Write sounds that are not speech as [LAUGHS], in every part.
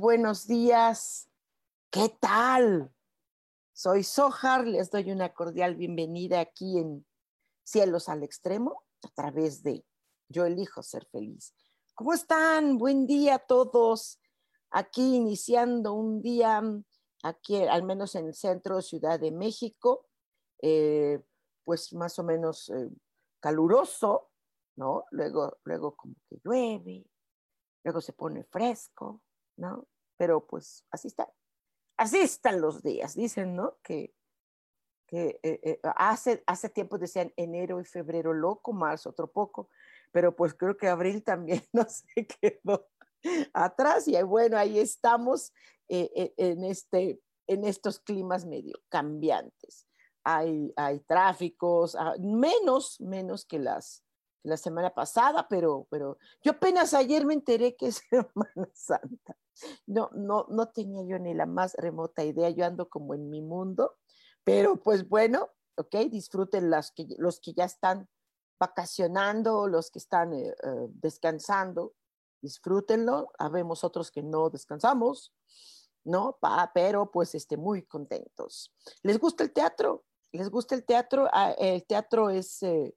Buenos días. ¿Qué tal? Soy Sojar, les doy una cordial bienvenida aquí en Cielos al Extremo a través de Yo elijo ser feliz. ¿Cómo están? Buen día a todos. Aquí iniciando un día, aquí al menos en el centro de Ciudad de México, eh, pues más o menos eh, caluroso, ¿no? Luego, luego como que llueve, luego se pone fresco, ¿no? Pero pues así está. Así están los días, dicen, ¿no? Que, eh, eh, hace, hace tiempo decían enero y febrero loco, marzo otro poco, pero pues creo que abril también [LAUGHS] no se quedó atrás y bueno, ahí estamos eh, en, este, en estos climas medio cambiantes. Hay, hay tráficos, ah, menos, menos que las, la semana pasada, pero, pero yo apenas ayer me enteré que es [LAUGHS] Semana Santa. No, no, no tenía yo ni la más remota idea, yo ando como en mi mundo, pero pues bueno, ok, disfruten las que, los que ya están vacacionando, los que están eh, eh, descansando, disfrútenlo. Habemos otros que no descansamos, ¿no? Pa, pero pues este, muy contentos. ¿Les gusta el teatro? ¿Les gusta el teatro? Ah, el teatro es... Eh,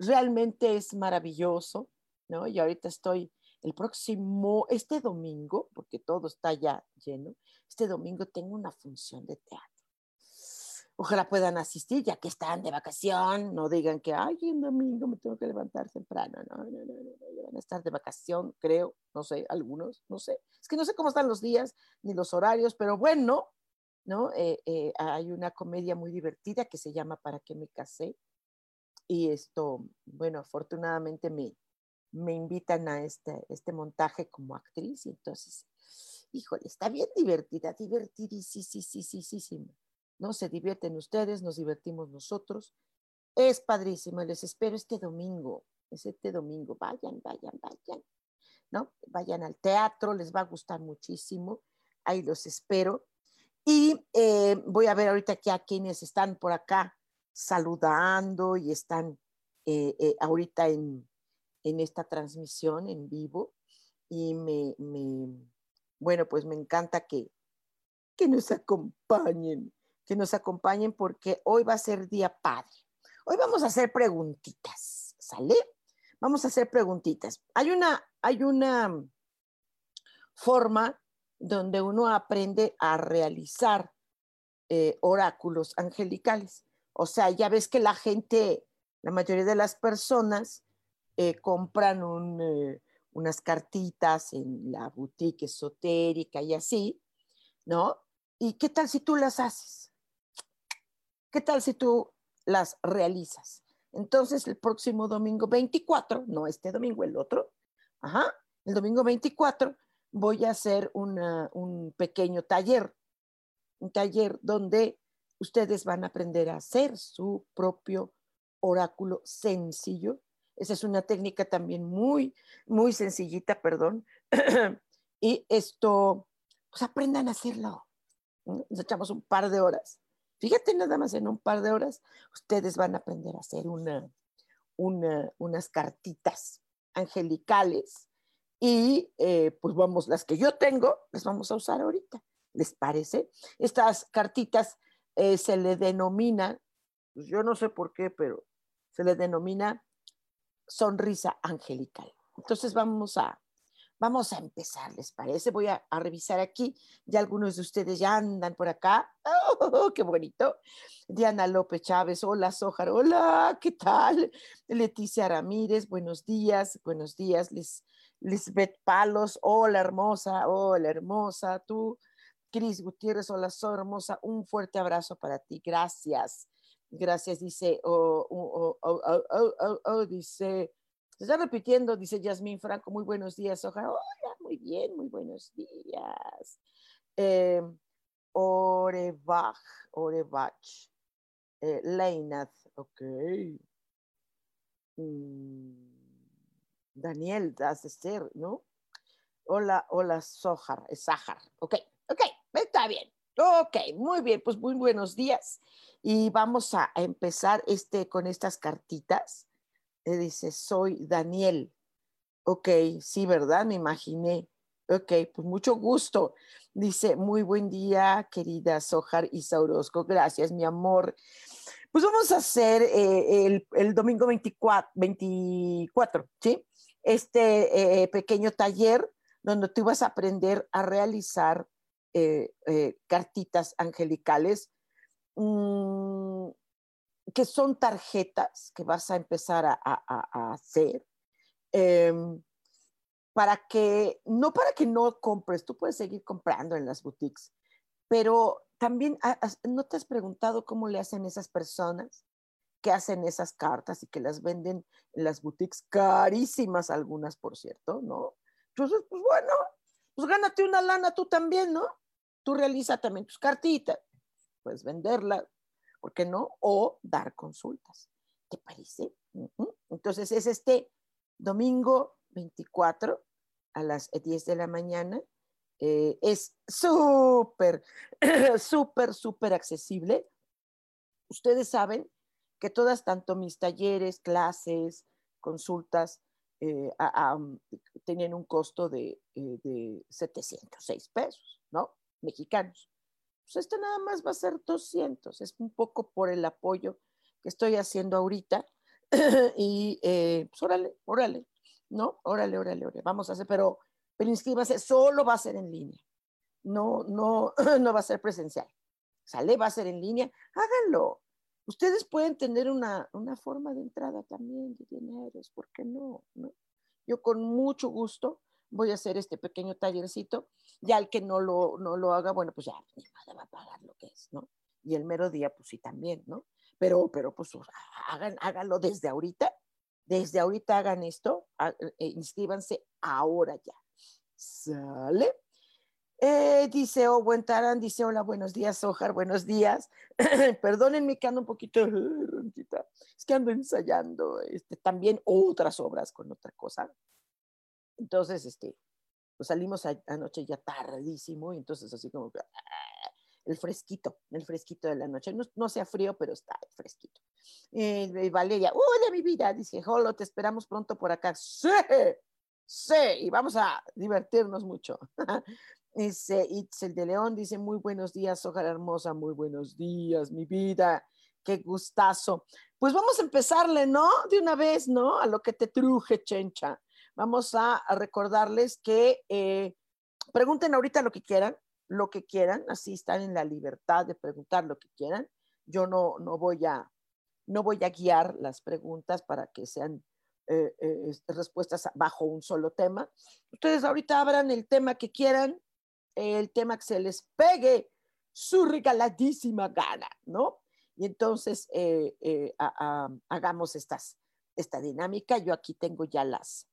realmente es maravilloso, ¿no? Y ahorita estoy el próximo, este domingo, porque todo está ya lleno, este domingo tengo una función de teatro. Ojalá puedan asistir, ya que están de vacación, no digan que, ay, el domingo me tengo que levantar temprano, no, no, no, no, van a estar de vacación, creo, no sé, algunos, no sé. Es que no sé cómo están los días ni los horarios, pero bueno, ¿no? Eh, eh, hay una comedia muy divertida que se llama ¿Para qué me casé? y esto, bueno, afortunadamente me, me invitan a este, este montaje como actriz y entonces, híjole, está bien divertida, divertidísima. ¿No? Se divierten ustedes, nos divertimos nosotros. Es padrísimo, les espero este domingo, es este domingo, vayan, vayan, vayan, ¿no? Vayan al teatro, les va a gustar muchísimo, ahí los espero. Y eh, voy a ver ahorita aquí a quienes están por acá saludando y están eh, eh, ahorita en, esta transmisión en vivo. Y me, bueno, pues me encanta que, que nos acompañen, que nos acompañen porque hoy va a ser Día Padre. Hoy vamos a hacer preguntitas, ¿sale? Vamos a hacer preguntitas. Hay una, hay una forma donde uno aprende a realizar eh, oráculos angelicales. O sea, ya ves que la gente, la mayoría de las personas eh, compran eh, unas cartitas en la boutique esotérica y así, ¿no? ¿Y qué tal si tú las haces? ¿Qué tal si tú las realizas? Entonces, el próximo domingo 24, no este domingo, el otro, ajá, el domingo 24 voy a hacer un pequeño taller, un taller donde ustedes van a aprender a hacer su propio oráculo sencillo. Esa es una técnica también muy, muy sencillita, perdón. [CLEARS THROAT] y esto, pues aprendan a hacerlo. Nos echamos un par de horas. Fíjate nada más en un par de horas, ustedes van a aprender a hacer una, unas cartitas angelicales y eh, pues vamos, las que yo tengo, las vamos a usar ahorita. ¿Les parece? Estas cartitas eh, se le denomina, pues yo no sé por qué, pero se le denomina sonrisa angelical. Entonces vamos a, vamos a empezar, ¿les parece? Voy a, revisar aquí. Ya algunos de ustedes ya andan por acá. ¡Oh, qué bonito! Diana López Chávez, hola Sojar, hola, ¿qué tal? Leticia Ramírez, buenos días, buenos días. Les, Lisbeth Palos, hola hermosa, hola hermosa. Tú, Cris Gutiérrez, hola, soy hermosa. Un fuerte abrazo para ti, gracias. Gracias, dice, oh, oh, oh, dice, se está repitiendo, dice Yasmín Franco, muy buenos días, Hola, muy bien, muy buenos días. Eh, Orebach, Orebach, eh, ok. Mm, Daniel, das de ser, ¿no? Hola, hola, Sohar, Sahar, ok, ok, está bien. Ok, muy bien, pues muy buenos días. Y vamos a, empezar este, con estas cartitas. Eh, dice, soy Daniel. Ok, sí, ¿verdad? Me imaginé. Ok, pues mucho gusto. Dice, muy buen día, querida Sojar y Saurosco. Gracias, mi amor. Pues vamos a hacer eh, el, domingo 24, 24, ¿sí? Este eh, pequeño taller donde tú vas a aprender a realizar eh, eh, cartitas angelicales, mm, que son tarjetas que vas a empezar a, hacer. Em, para que, no para que no compres, tú puedes seguir comprando en las boutiques, pero también, ¿no te has preguntado cómo le hacen esas personas que hacen esas cartas y que las venden en las boutiques carísimas, algunas, por cierto, ¿no? Entonces, pues bueno, pues gánate una lana tú también, ¿no? Tú realiza también tus cartitas, puedes venderlas, ¿por qué no? O dar consultas. ¿Te parece? Entonces es este domingo 24 a las 10 de la mañana. Eh, es súper, [CLEARS THROAT] súper, súper accesible. Ustedes saben que todas, tanto mis talleres, clases, consultas, eh, tienen un costo de, eh, de 706 pesos, ¿no? Mexicanos. Pues este nada más va a ser 200, es un poco por el apoyo que estoy haciendo ahorita. [CLEARS THROAT] y eh, pues órale, órale, ¿no? Órale, órale, órale, vamos a hacer, pero, pero inscríbase, solo va a ser en línea, no, no, [CLEARS THROAT] no va a ser presencial. Sale, va a ser en línea, háganlo. Ustedes pueden tener una, una forma de entrada también de dineros, ¿por qué no? no? Yo con mucho gusto voy a hacer este pequeño tallercito, ya el que no lo, no lo haga, bueno, pues ya ni nada va a pagar lo que es, ¿no? Y el mero día, pues sí, también, ¿no? Pero, pero pues hagan, háganlo desde ahorita, desde ahorita hagan esto, e inscríbanse ahora ya. ¿Sale? Eh, dice, oh, buen Taran, dice, hola, buenos días, Ojar, buenos días. [CLEARS THROAT] Perdónenme que ando un poquito [LAUGHS] es que ando ensayando este, también otras obras con otra cosa. Entonces, este, pues salimos anoche ya tardísimo y entonces así como ah, el fresquito, el fresquito de la noche. No, no sea frío, pero está fresquito. Eh, Valeria, hola mi vida, dice, Jolo, te esperamos pronto por acá. Sí, sí, y vamos a divertirnos mucho. [LAUGHS] dice Itzel de León, dice, muy buenos días, Ojalá hermosa, muy buenos días, mi vida, qué gustazo. Pues vamos a empezarle, ¿no? De una vez, ¿no? A lo que te truje, chencha. Vamos a, recordarles que eh, pregunten ahorita lo que quieran, lo que quieran, así están en la libertad de preguntar lo que quieran. Yo no, no, voy, a, no voy a guiar las preguntas para que sean eh, eh, respuestas bajo un solo tema. Ustedes ahorita abran el tema que quieran, el tema que se les pegue su regaladísima gana, ¿no? Y entonces hagamos estas, esta dinámica. Yo aquí tengo ya las,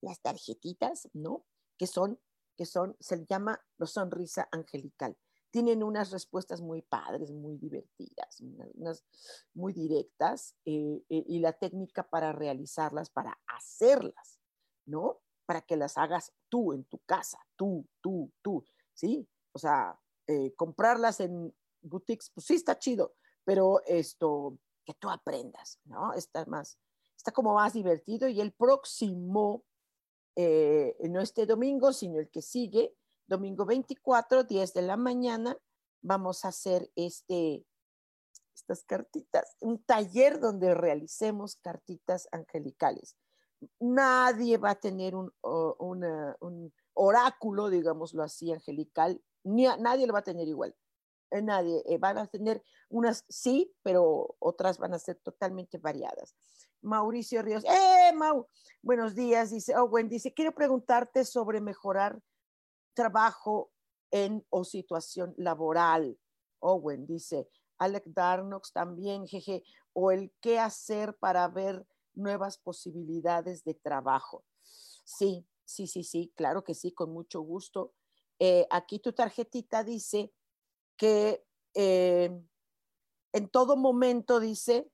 las tarjetitas, ¿no? Que son, que son, se llama la sonrisa angelical. Tienen unas respuestas muy padres, muy divertidas, unas muy directas, eh, eh, y la técnica para realizarlas, para hacerlas, ¿no? Para que las hagas tú en tu casa, tú, tú, tú, ¿sí? O sea, eh, comprarlas en boutiques, pues sí está chido, pero esto, que tú aprendas, ¿no? Está más, está como más divertido y el próximo eh, no este domingo, sino el que sigue, domingo 24, 10 de la mañana, vamos a hacer este, estas cartitas, un taller donde realicemos cartitas angelicales. nadie va a tener un, un oráculo, digámoslo así, angelical, ni nadie lo va a tener igual. Eh, nadie, eh, van a tener unas sí, pero otras van a ser totalmente variadas. Mauricio Ríos, ¡eh, Mau! Buenos días, dice Owen, dice, quiero preguntarte sobre mejorar trabajo en o situación laboral. Owen dice, Alec Darnox también, jeje, o el qué hacer para ver nuevas posibilidades de trabajo. Sí, sí, sí, sí, claro que sí, con mucho gusto. Eh, aquí tu tarjetita dice que eh, en todo momento, dice,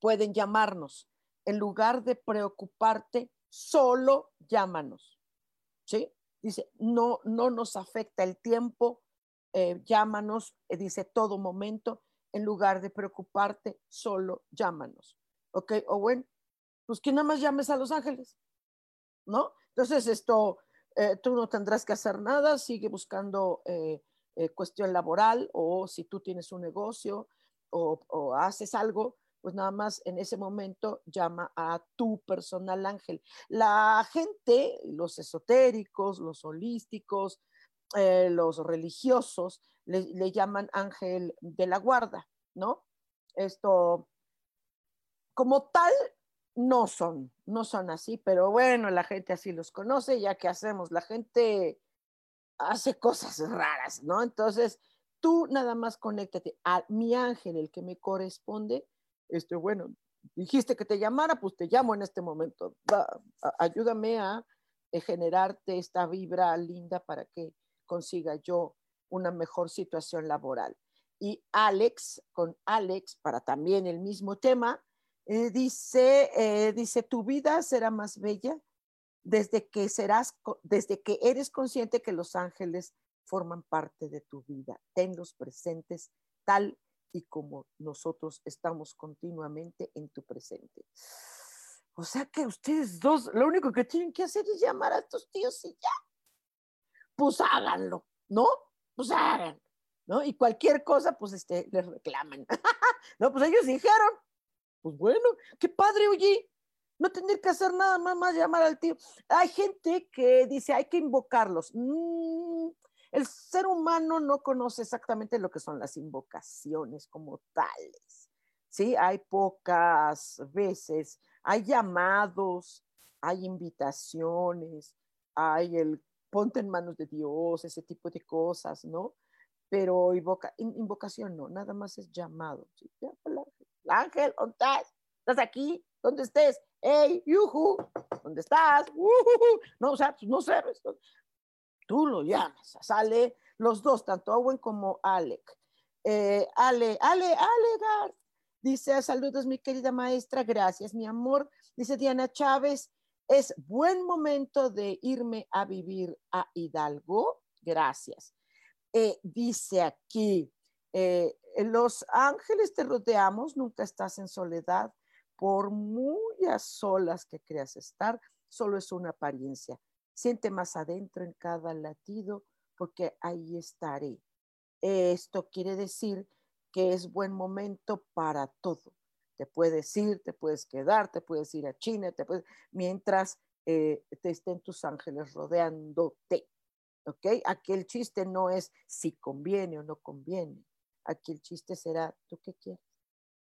pueden llamarnos. En lugar de preocuparte, solo llámanos. ¿Sí? Dice, no, no nos afecta el tiempo, eh, llámanos, dice todo momento, en lugar de preocuparte, solo llámanos. ¿Ok, Owen? Pues que nada más llames a Los Ángeles, ¿no? Entonces, esto, eh, tú no tendrás que hacer nada, sigue buscando eh, eh, cuestión laboral o si tú tienes un negocio o, haces algo, pues nada más en ese momento llama a tu personal ángel. La gente, los esotéricos, los holísticos, los religiosos, le, le llaman ángel de la guarda, ¿no? Esto, como tal, no son, no son así, pero bueno, la gente así los conoce, ya que hacemos, la gente hace cosas raras, ¿no? Entonces, tú nada más conéctate a mi ángel, el que me corresponde, este, bueno, dijiste que te llamara, pues te llamo en este momento, ayúdame a eh, generarte esta vibra linda para que consiga yo una mejor situación laboral. Y Alex, con Alex, para también el mismo tema, eh, dice, eh, dice, tu vida será más bella desde que serás, desde que eres consciente que los ángeles forman parte de tu vida. Tenlos presentes tal y como nosotros estamos continuamente en tu presente. O sea que ustedes dos, lo único que tienen que hacer es llamar a estos tíos y ya. Pues háganlo, ¿no? Pues háganlo, ¿no? Y cualquier cosa, pues este, les reclaman. [LAUGHS] no, pues ellos dijeron, pues bueno, qué padre, oye, no tener que hacer nada más, más llamar al tío. Hay gente que dice, hay que invocarlos. Mm, el ser humano no conoce exactamente lo que son las invocaciones como tales. Sí, hay pocas veces, hay llamados, hay invitaciones, hay el ponte en manos de Dios, ese tipo de cosas, ¿no? Pero invoca, invocación no, nada más es llamado. Ángel, ¿dónde estás? ¿Estás aquí? ¿Dónde estés? ¡Hey, yuhu! ¿Dónde estás? No, o sea, pues, no sabes. Tú lo llamas, sale los dos, tanto Owen como Alec. Eh, Ale, Ale, Ale, dice, saludos mi querida maestra, gracias mi amor. Dice Diana Chávez, es buen momento de irme a vivir a Hidalgo, gracias. Eh, dice aquí, eh, los ángeles te rodeamos, nunca estás en soledad, por muy a solas que creas estar, solo es una apariencia. Siente más adentro en cada latido, porque ahí estaré. Esto quiere decir que es buen momento para todo. Te puedes ir, te puedes quedar, te puedes ir a China, te puedes, mientras eh, te estén tus ángeles rodeándote. ¿Ok? Aquí el chiste no es si conviene o no conviene. Aquí el chiste será, ¿tú qué quieres?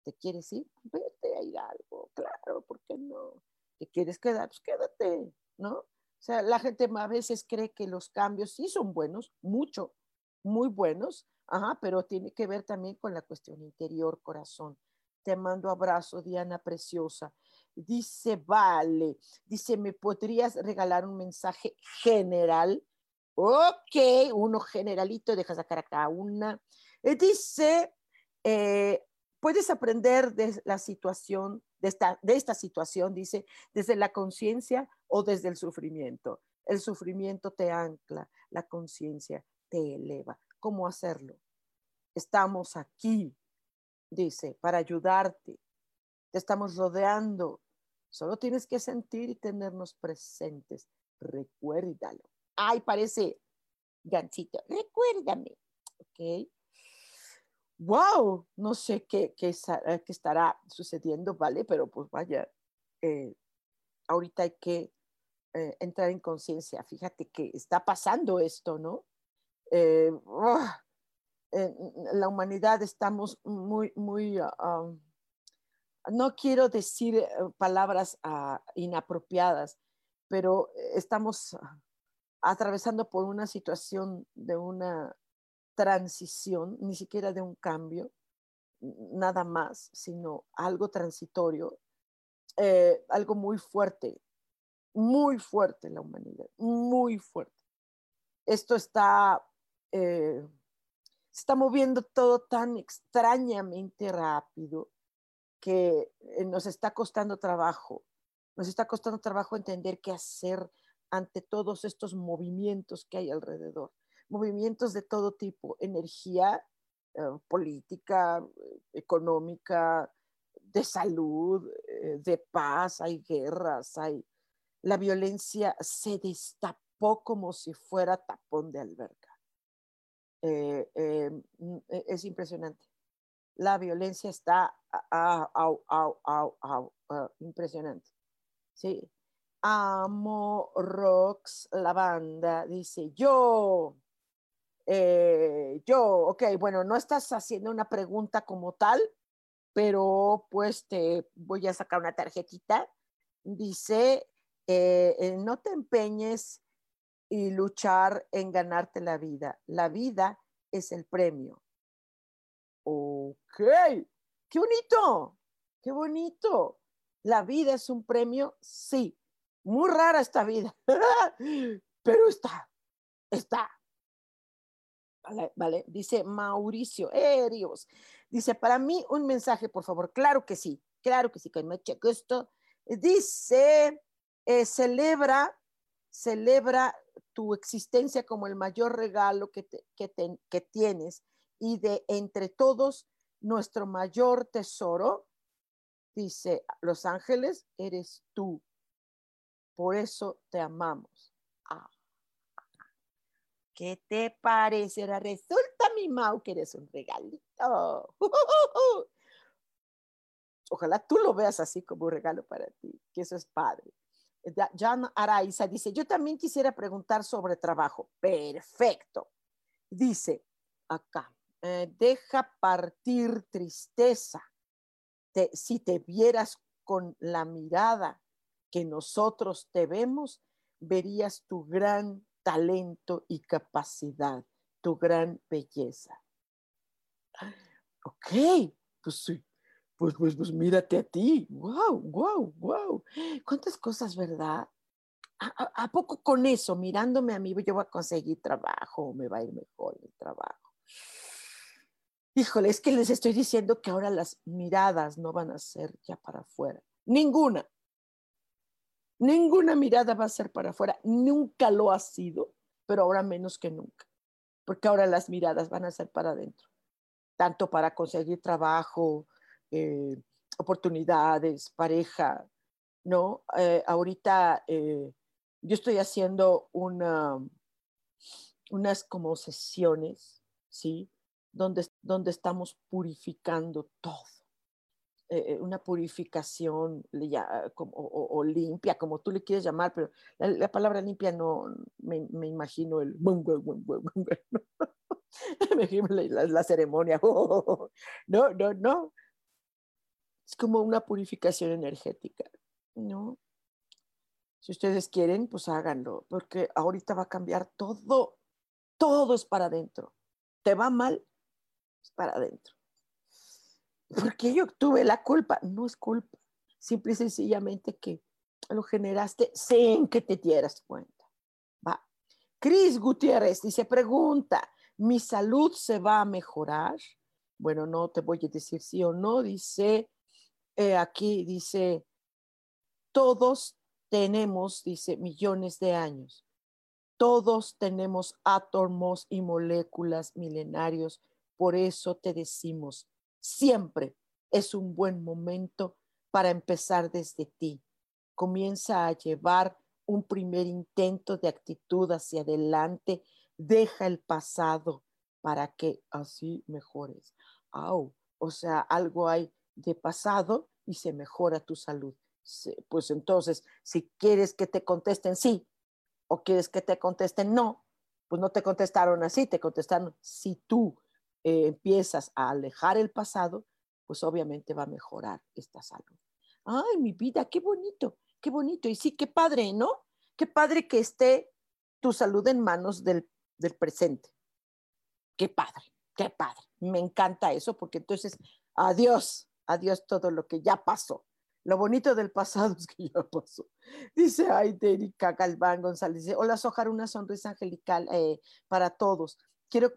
¿Te quieres ir? Vete a ir algo, claro, ¿por qué no? ¿Te quieres quedar? Pues quédate, ¿no? O sea, la gente a veces cree que los cambios sí son buenos, mucho, muy buenos, ajá, pero tiene que ver también con la cuestión interior, corazón. Te mando abrazo, Diana preciosa. Dice, vale, dice, ¿me podrías regalar un mensaje general? Ok, uno generalito, deja sacar acá una. Eh, dice, eh, puedes aprender de la situación, de esta, de esta situación, dice, desde la conciencia o desde el sufrimiento. El sufrimiento te ancla, la conciencia te eleva. ¿Cómo hacerlo? Estamos aquí, dice, para ayudarte. Te estamos rodeando. Solo tienes que sentir y tenernos presentes. Recuérdalo. Ay, parece ganchito. Recuérdame. ¿Ok? Wow, no sé qué, eh, qué, estará sucediendo, ¿vale? Pero pues vaya, eh, ahorita hay que eh, entrar en conciencia. Fíjate que está pasando esto, ¿no? La humanidad estamos muy, muy, ah, no quiero decir palabras ah, inapropiadas, pero estamos atravesando por una situación de una transición, ni siquiera de un cambio, nada más, sino algo transitorio, algo muy fuerte muy fuerte la humanidad, muy fuerte. Esto está, eh, se está moviendo todo tan extrañamente rápido que eh, nos está costando trabajo, nos está costando trabajo entender qué hacer ante todos estos movimientos que hay alrededor, movimientos de todo tipo, energía, eh, política, económica, de salud, de paz, hay guerras, hay la violencia se destapó como si fuera tapón de alberca. Eh, eh, mm, e, es impresionante. La violencia está impresionante. Sí. Amo Rocks, la banda, dice yo. Eh, yo, ok, bueno, no estás haciendo una pregunta como tal, pero pues te voy a sacar una tarjetita. Dice, eh, eh, no te empeñes y luchar en ganarte la vida. La vida es el premio. Ok, qué bonito, qué bonito. La vida es un premio, sí. Muy rara esta vida, [LAUGHS] pero está, está. Vale. Dice Mauricio, eh, Dice, para mí un mensaje, por favor. Claro que sí, claro que sí, que me checo esto. Dice, eh, celebra, celebra tu existencia como el mayor regalo que, que, tienes y de entre todos nuestro mayor tesoro, dice Los Ángeles, eres tú. Por eso te amamos. ¿Qué te parece? Resulta, mi Mau, que eres un regalito. Ojalá tú lo veas así como un regalo para ti, que eso es padre. Jan Araiza dice, yo también quisiera preguntar sobre trabajo. Perfecto. Dice acá, eh, deja partir tristeza. si te vieras con la mirada que nosotros te vemos, verías tu gran talento y capacidad, tu gran belleza. Ok, pues sí, pues, pues, pues mírate a ti. Wow, wow, wow. ¿Cuántas cosas, verdad? ¿A, poco con eso, mirándome a mí, yo voy a conseguir trabajo o me va a ir mejor el trabajo? Híjole, es que les estoy diciendo que ahora las miradas no van a ser ya para afuera. Ninguna. Ninguna mirada va a ser para afuera. Nunca lo ha sido, pero ahora menos que nunca. Porque ahora las miradas van a ser para adentro. Tanto para conseguir trabajo, eh, oportunidades, pareja, ¿no? Eh, ahorita eh, yo estoy haciendo una, unas como sesiones, ¿sí? Donde, donde estamos purificando todo. Una purificación ya, como, o, limpia, como tú le quieres llamar, pero la, palabra limpia no me, me imagino el la, la ceremonia. [LAUGHS] no, no, no es como una purificación energética, ¿no? Si ustedes quieren, pues háganlo, porque ahorita va a cambiar todo, todo es para adentro. ¿Te va mal? Es para adentro. Porque yo tuve la culpa? No es culpa, simple y sencillamente que lo generaste sin que te dieras cuenta. Va. Cris Gutiérrez dice, pregunta, ¿mi salud se va a mejorar? Bueno, no te voy a decir sí o no, dice aquí dice, todos tenemos, dice, millones de años. Todos tenemos átomos y moléculas milenarios. Por eso te decimos, siempre es un buen momento para empezar desde ti. Comienza a llevar un primer intento de actitud hacia adelante. Deja el pasado para que así mejores. Au, o sea, algo hay de pasado y se mejora tu salud. pues entonces, si quieres que te contesten sí o quieres que te contesten no, pues no te contestaron así, te contestaron si tú eh, empiezas a alejar el pasado, pues obviamente va a mejorar esta salud. Ay, mi vida, qué bonito, qué bonito. Y sí, qué padre, ¿no? Qué padre que esté tu salud en manos del, del presente. Qué padre, qué padre. Me encanta eso porque entonces, adiós, adiós todo lo que ya pasó. Lo bonito del pasado [LAUGHS] es que ya pasó. Dice, ay, Erika Galván González. Dice, hola, Sojar, una sonrisa angelical eh, para todos. Quiero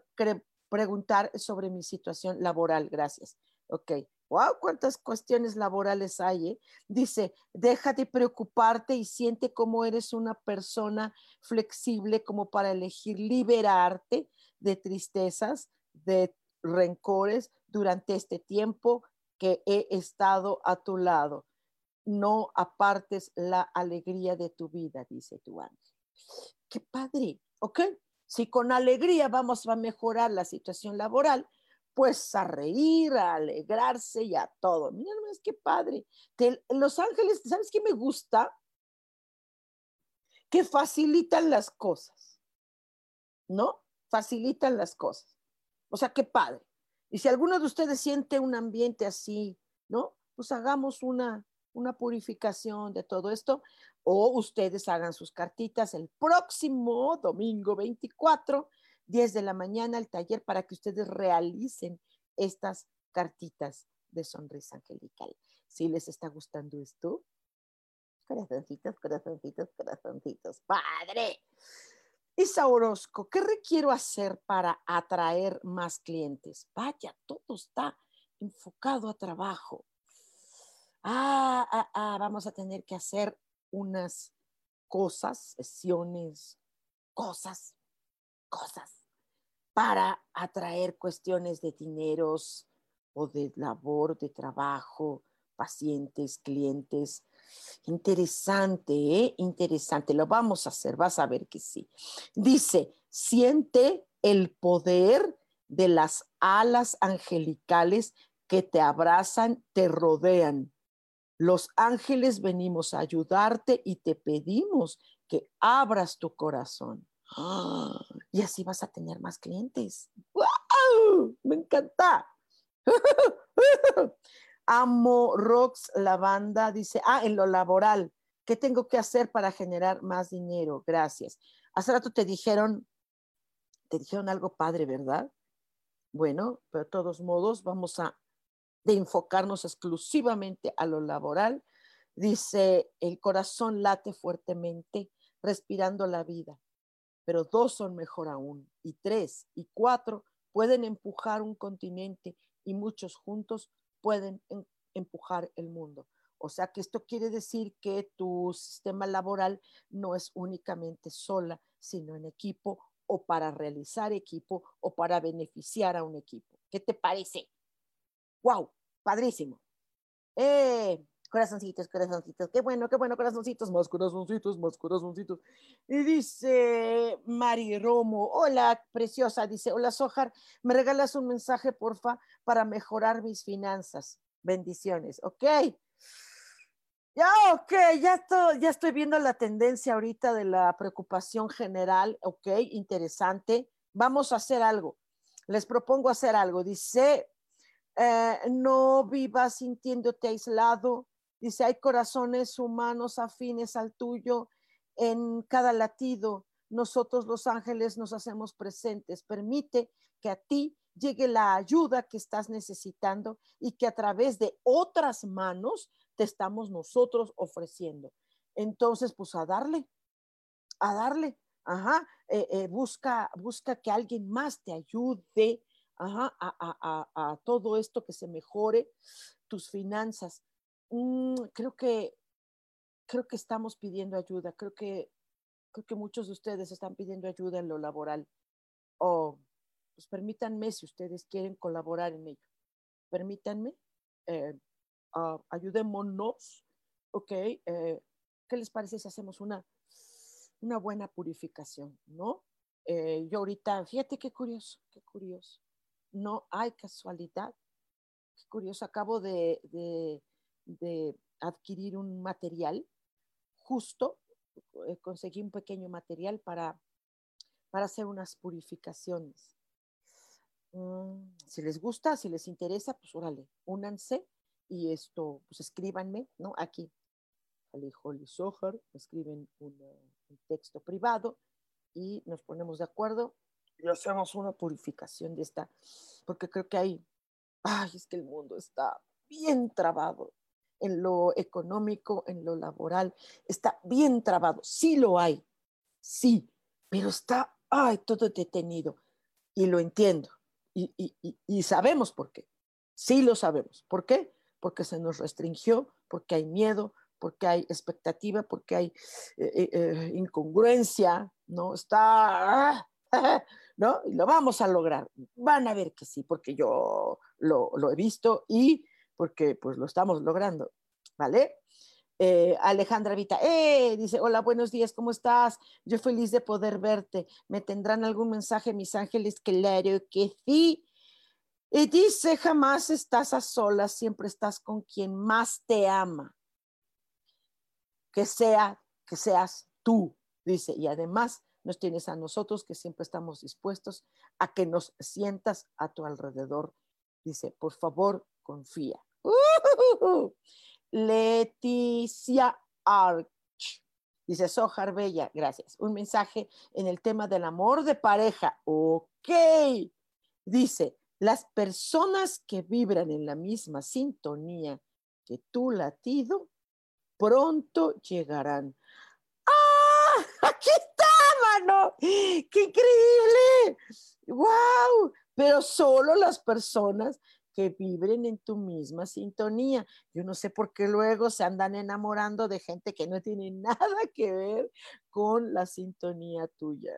preguntar sobre mi situación laboral. Gracias. Ok. Wow, cuántas cuestiones laborales hay. Eh? Dice, deja de preocuparte y siente cómo eres una persona flexible como para elegir liberarte de tristezas, de rencores durante este tiempo que he estado a tu lado no apartes la alegría de tu vida, dice tu ángel. Qué padre, ¿ok? Si con alegría vamos a mejorar la situación laboral, pues a reír, a alegrarse y a todo. Mira nomás qué padre. los ángeles, ¿sabes qué me gusta? Que facilitan las cosas, ¿no? Facilitan las cosas. O sea, qué padre. Y si alguno de ustedes siente un ambiente así, ¿no? Pues hagamos una, una purificación de todo esto, o ustedes hagan sus cartitas el próximo domingo 24, 10 de la mañana, el taller para que ustedes realicen estas cartitas de sonrisa angelical. Si les está gustando esto, corazoncitos, corazoncitos, corazoncitos. Padre. Isa Orozco, ¿qué requiero hacer para atraer más clientes? Vaya, todo está enfocado a trabajo ah, ah, ah, vamos a tener que hacer unas cosas, sesiones, cosas, cosas, para atraer cuestiones de dineros o de labor, de trabajo, pacientes, clientes. Interesante, ¿eh? Interesante. Lo vamos a hacer, vas a ver que sí. Dice, siente el poder de las alas angelicales que te abrazan, te rodean los ángeles venimos a ayudarte y te pedimos que abras tu corazón. [GASPS] Y así vas a tener más clientes. ¡Wow! Me encanta. [LAUGHS] Amo Rox Lavanda dice, ah, en lo laboral, ¿qué tengo que hacer para generar más dinero? Gracias. Hace rato te dijeron, te dijeron algo padre, ¿verdad? Bueno, pero de todos modos vamos a de enfocarnos exclusivamente a lo laboral. Dice, el corazón late fuertemente, respirando la vida, pero dos son mejor aún, y tres y cuatro pueden empujar un continente y muchos juntos pueden empujar el mundo. O sea que esto quiere decir que tu sistema laboral no es únicamente sola, sino en equipo o para realizar equipo o para beneficiar a un equipo. ¿Qué te parece? ¡Wow! Padrísimo. Eh, corazoncitos, corazoncitos. Qué bueno, qué bueno, corazoncitos. Más corazoncitos, más corazoncitos. Y dice Mari Romo, hola, preciosa. Dice, hola, Sojar, ¿me regalas un mensaje, porfa, para mejorar mis finanzas? Bendiciones. Ok. Ya, ok, ya estoy, ya estoy viendo la tendencia ahorita de la preocupación general. Ok, interesante. Vamos a hacer algo. Les propongo hacer algo. Dice eh, no vivas sintiéndote aislado. Dice, hay corazones humanos afines al tuyo en cada latido. Nosotros los ángeles nos hacemos presentes. Permite que a ti llegue la ayuda que estás necesitando y que a través de otras manos te estamos nosotros ofreciendo. Entonces, pues a darle, a darle, ajá, eh, eh, busca, busca que alguien más te ayude a, todo esto que se mejore tus finanzas. Mm, creo que creo que estamos pidiendo ayuda. Creo que creo que muchos de ustedes están pidiendo ayuda en lo laboral. O pues permítanme si ustedes quieren colaborar en ello. Permítanme, eh, uh, ayudémonos, ¿ok? Eh, ¿Qué les parece si hacemos una, una buena purificación, no? Eh, yo ahorita, fíjate qué curioso, qué curioso no hay casualidad. Es curioso, acabo de, adquirir un material justo, eh, conseguí un pequeño material para, hacer unas purificaciones. Mm, si les gusta, si les interesa, pues órale, únanse y esto, pues escríbanme, ¿no? Aquí, escriben un texto privado y nos ponemos de acuerdo y hacemos una purificación de esta, porque creo que hay, ay, es que el mundo está bien trabado en lo económico, en lo laboral, está bien trabado, sí lo hay, sí, pero está, ay, todo detenido y lo entiendo y, y, y sabemos por qué, sí lo sabemos, ¿por qué? Porque se nos restringió, porque hay miedo, porque hay expectativa, porque hay eh, eh, eh, incongruencia, ¿no? Está, ¿no? Y lo vamos a lograr. Van a ver que sí, porque yo lo, lo he visto y porque pues lo estamos logrando, ¿vale? Alejandra Vita, eh, dice, hola, buenos días, ¿cómo estás? Yo feliz de poder verte. ¿Me tendrán algún mensaje, mis ángeles? Claro que sí. Y dice, jamás estás a solas, siempre estás con quien más te ama que sea, que seas tú, dice, y además nos tienes a nosotros que siempre estamos dispuestos a que nos sientas a tu alrededor. Dice, por favor, confía. Leticia Arch. Dice Sojar Bella, gracias. Un mensaje en el tema del amor de pareja. Ok. Dice, las personas que vibran en la misma sintonía que tu latido pronto llegarán. ¡Ah! [LAUGHS] Aquí ¡Qué increíble! ¡Wow! Pero solo las personas que vibren en tu misma sintonía. Yo no sé por qué luego se andan enamorando de gente que no tiene [LAUGHS] nada que ver con la sintonía tuya.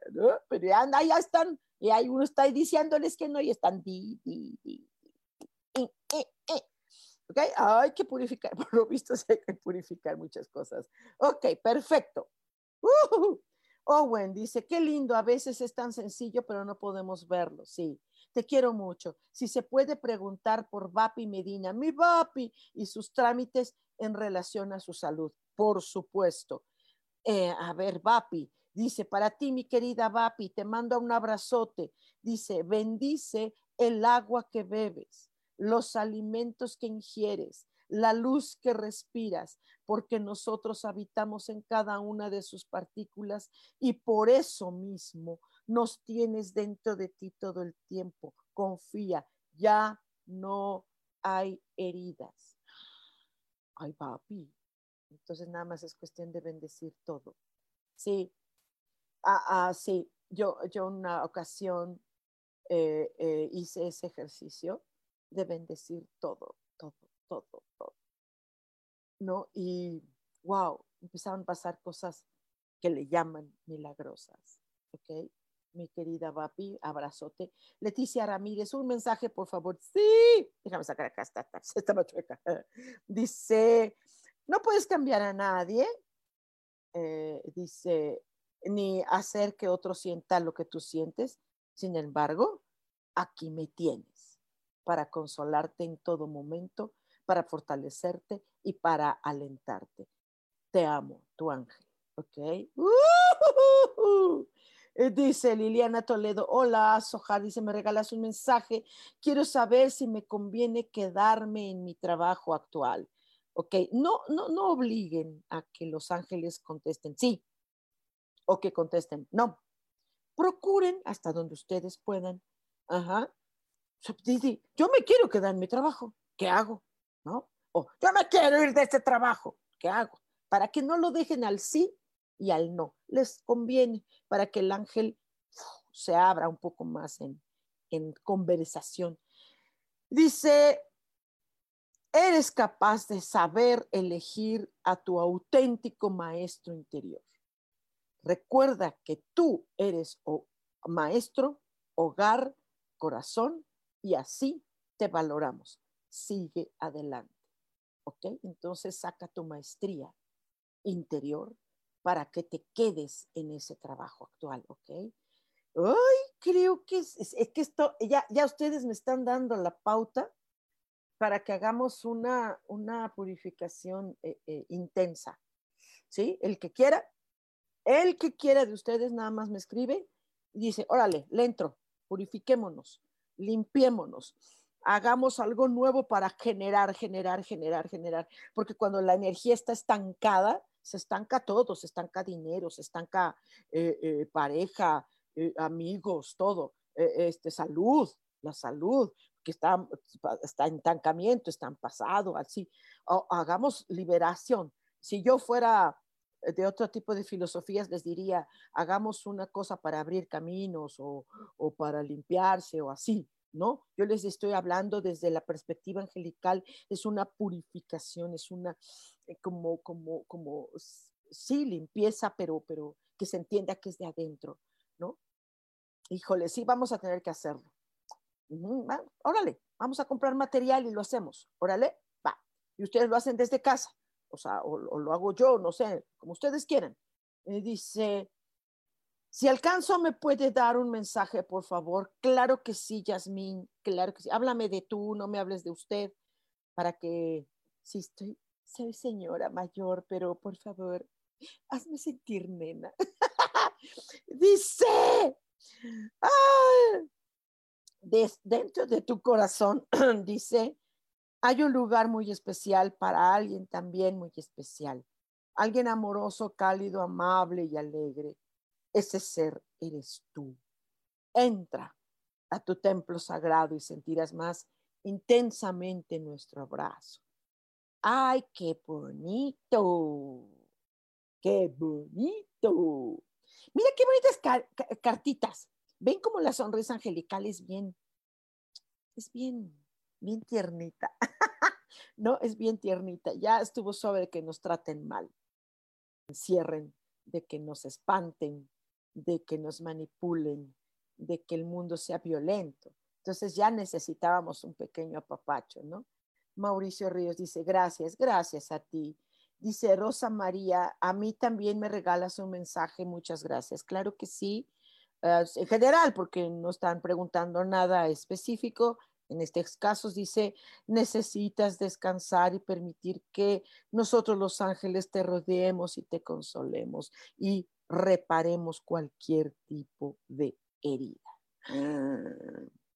Pero ya, anda, ya están, y hay uno está diciéndoles que no y están di, di, di, di, ¿Ok? Hay que purificar, [LAUGHS] por lo visto hay que purificar muchas cosas. Ok, perfecto. Uh Owen dice, qué lindo, a veces es tan sencillo, pero no podemos verlo. Sí, te quiero mucho. Si se puede preguntar por Vapi Medina, mi Vapi, y sus trámites en relación a su salud, por supuesto. Eh, a ver, Vapi, dice, para ti, mi querida Vapi, te mando un abrazote. Dice, bendice el agua que bebes los alimentos que ingieres, la luz que respiras, porque nosotros habitamos en cada una de sus partículas y por eso mismo nos tienes dentro de ti todo el tiempo. Confía, ya no hay heridas. Ay, papi. Entonces nada más es cuestión de bendecir todo. Sí, ah, ah sí, yo, yo una ocasión eh, eh, hice ese ejercicio de bendecir todo, todo, todo. ¿No? Y wow, empezaron a pasar cosas que le llaman milagrosas. ¿Ok? Mi querida Vapi, abrazote. Leticia Ramírez, un mensaje, por favor. Sí, déjame sacar acá esta, esta chueca. [LAUGHS] Dice, no puedes cambiar a nadie. Eh, dice, ni hacer que otro sienta lo que tú sientes. Sin embargo, aquí me tienes para consolarte en todo momento, para fortalecerte y para alentarte. Te amo, tu ángel. ¿Ok? Dice Liliana Toledo, hola, Soja, dice, me regalas un mensaje. Quiero saber si me conviene quedarme en mi trabajo actual. Ok, no, no, no obliguen a que los ángeles contesten sí o que contesten no. Procuren hasta donde ustedes puedan. Ajá yo me quiero quedar en mi trabajo, ¿qué hago? ¿No? O yo me quiero ir de este trabajo, ¿qué hago? Para que no lo dejen al sí y al no. Les conviene para que el ángel se abra un poco más en, en conversación. Dice, eres capaz de saber elegir a tu auténtico maestro interior. Recuerda que tú eres maestro, hogar, corazón y así te valoramos. Sigue adelante. ¿Ok? Entonces saca tu maestría interior para que te quedes en ese trabajo actual. ¿Ok? Ay, creo que es, que esto, ya, ya ustedes me están dando la pauta para que hagamos una, una purificación eh, eh, intensa. ¿Sí? El que quiera, el que quiera de ustedes nada más me escribe y dice, órale, le entro, purifiquémonos, limpiémonos, hagamos algo nuevo para generar, generar, generar, generar, porque cuando la energía está estancada, se estanca todo, se estanca dinero, se estanca eh, pareja, amigos, todo, este, salud, la salud, que está, está en tancamiento, está en pasado, así. hagamos liberación. Si yo fuera de otro tipo de filosofías, les diría, hagamos una cosa para abrir caminos o, o para limpiarse o así. ¿No? Yo les estoy hablando desde la perspectiva angelical, es una purificación, es una eh, como, como, como, sí, limpieza, pero, pero que se entienda que es de adentro, ¿no? Híjole, sí, vamos a tener que hacerlo. órale, vamos a comprar material y lo hacemos. Órale, va. Y ustedes lo hacen desde casa. O sea, o, lo hago yo, no sé, como ustedes quieran. Y dice, si alcanzo, ¿me puede dar un mensaje, por favor? Claro que sí, Yasmín, claro que sí. Háblame de tú, no me hables de usted, para que, sí, estoy, soy señora mayor, pero por favor, hazme sentir nena. [LAUGHS] Dice, dentro de tu corazón, [CLEARS THROAT] dice, hay un lugar muy especial para alguien también muy especial. Alguien amoroso, cálido, amable y alegre. Ese ser eres tú. Entra a tu templo sagrado y sentirás más intensamente nuestro abrazo. ¡Ay, qué bonito! ¡Qué bonito! Mira qué bonitas cartitas. Ven como la sonrisa angelical es bien, es bien, bien tiernita. [LAUGHS] no, es bien tiernita. Ya estuvo suave de que nos traten mal, encierren, de que nos espanten, de que nos manipulen, de que el mundo sea violento. Entonces ya necesitábamos un pequeño apapacho, ¿no? Mauricio Ríos dice, gracias, gracias a ti. Dice Rosa María, a mí también me regalas un mensaje, muchas gracias. Claro que sí, eh, en general, porque no están preguntando nada específico. En estos casos dice, necesitas descansar y permitir que nosotros los ángeles te rodeemos y te consolemos y reparemos cualquier tipo de herida.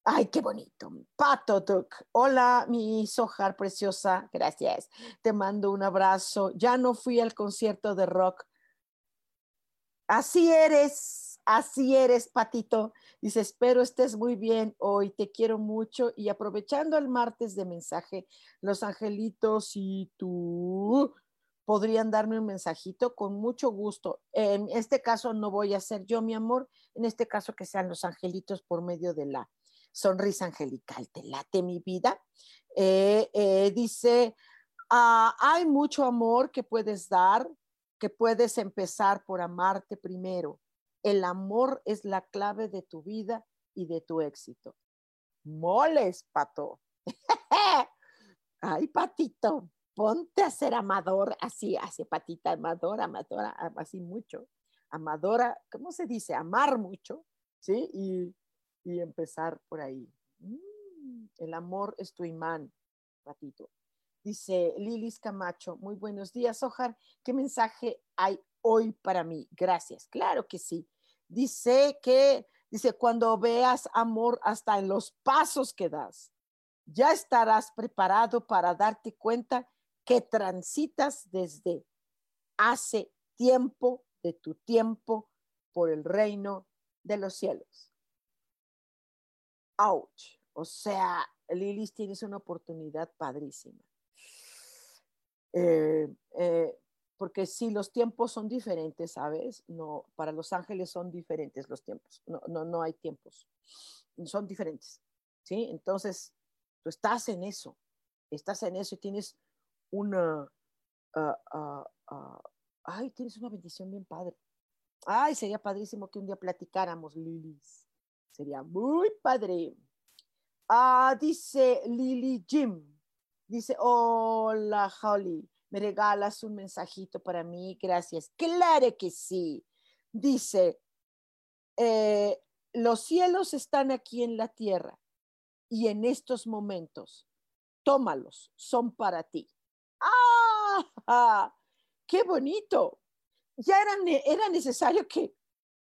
Ay, qué bonito. Pato Hola, mi Sojar preciosa. Gracias. Te mando un abrazo. Ya no fui al concierto de rock. Así eres, así eres, Patito. Dice, espero estés muy bien hoy. Te quiero mucho. Y aprovechando el martes de mensaje, los angelitos y tú podrían darme un mensajito con mucho gusto. En este caso no voy a ser yo, mi amor. En este caso que sean los angelitos por medio de la sonrisa angelical, te late mi vida. Eh, eh, dice, ah, hay mucho amor que puedes dar, que puedes empezar por amarte primero. El amor es la clave de tu vida y de tu éxito. Moles, pato. [LAUGHS] Ay, patito, ponte a ser amador, así, así, patita, amadora, amadora, así mucho. Amadora, ¿cómo se dice? Amar mucho, ¿sí? Y y empezar por ahí. Mm, el amor es tu imán, ratito. Dice Lilis Camacho, muy buenos días, Ojar. ¿Qué mensaje hay hoy para mí? Gracias. Claro que sí. Dice que, dice, cuando veas amor hasta en los pasos que das, ya estarás preparado para darte cuenta que transitas desde hace tiempo de tu tiempo por el reino de los cielos ouch. O sea, Lilis, tienes una oportunidad padrísima. Eh, eh, porque si los tiempos son diferentes, ¿sabes? No, para los ángeles son diferentes los tiempos. No, no, no hay tiempos. Son diferentes. ¿Sí? Entonces, tú estás en eso. Estás en eso y tienes una. Ah, ah, ah, ay, tienes una bendición bien padre. Ay, sería padrísimo que un día platicáramos, Lilis. Sería muy padre. Ah, dice Lily Jim. Dice, hola Holly, ¿me regalas un mensajito para mí? Gracias. Claro que sí. Dice, eh, los cielos están aquí en la tierra y en estos momentos tómalos, son para ti. ¡Ah! ¡Qué bonito! Ya era, era necesario que,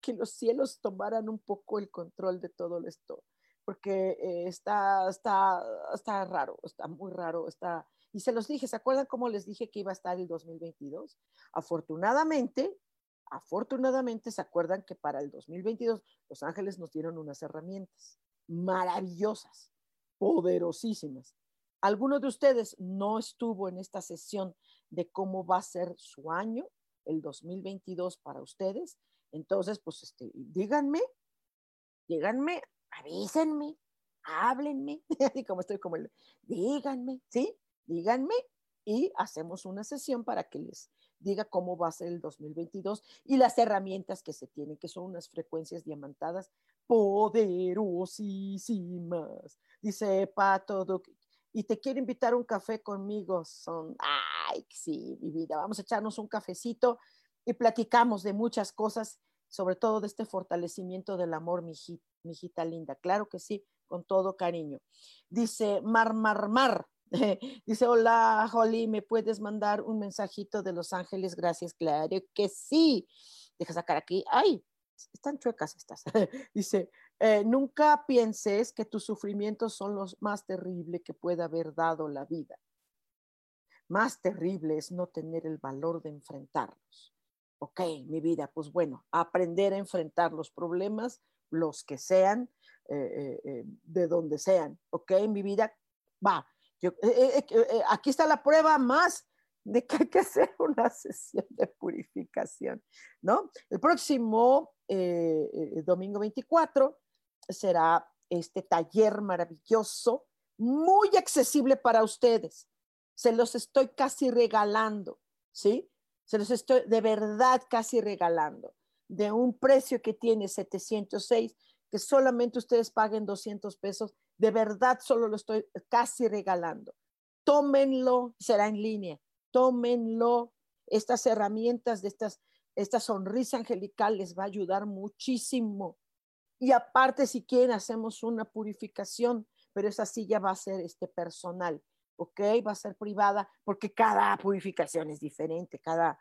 que los cielos tomaran un poco el control de todo esto, porque eh, está, está, está raro, está muy raro, está... Y se los dije, ¿se acuerdan cómo les dije que iba a estar el 2022? Afortunadamente, afortunadamente se acuerdan que para el 2022 Los Ángeles nos dieron unas herramientas maravillosas, poderosísimas. ¿Alguno de ustedes no estuvo en esta sesión de cómo va a ser su año, el 2022 para ustedes? Entonces, pues, este, díganme, díganme, avísenme, háblenme, [LAUGHS] así como estoy como díganme, ¿sí? Díganme y hacemos una sesión para que les diga cómo va a ser el 2022 y las herramientas que se tienen, que son unas frecuencias diamantadas poderosísimas. Dice Pato, y te quiero invitar a un café conmigo. Son, ay, sí, mi vida, vamos a echarnos un cafecito y platicamos de muchas cosas, sobre todo de este fortalecimiento del amor, mi hijita, linda. Claro que sí, con todo cariño. Dice Mar, Mar, Mar. [LAUGHS] Dice, hola, Holly, ¿me puedes mandar un mensajito de Los Ángeles? Gracias, claro que sí. Deja sacar aquí. Ay, están chuecas estas. [LAUGHS] Dice, eh, nunca pienses que tus sufrimientos son los más terribles que puede haber dado la vida. Más terrible es no tener el valor de enfrentarlos. Ok, mi vida, pues bueno, aprender a enfrentar los problemas, los que sean, eh, eh, de donde sean. Ok, mi vida, va. aquí está la prueba más de que hay que hacer una [LAUGHS] sesión de purificación, ¿no? El próximo domingo 24 será este taller maravilloso, muy accesible para ustedes. Se los estoy casi regalando, ¿sí? Se los estoy de verdad casi regalando. De un precio que tiene 706, que solamente ustedes paguen 200 pesos, de verdad solo lo estoy casi regalando. Tómenlo, será en línea. Tómenlo. Estas herramientas de estas, esta sonrisa angelical les va a ayudar muchísimo y aparte, si quieren, hacemos una purificación, pero esa sí ya va a ser este personal, ¿ok? Va a ser privada, porque cada purificación es diferente, cada,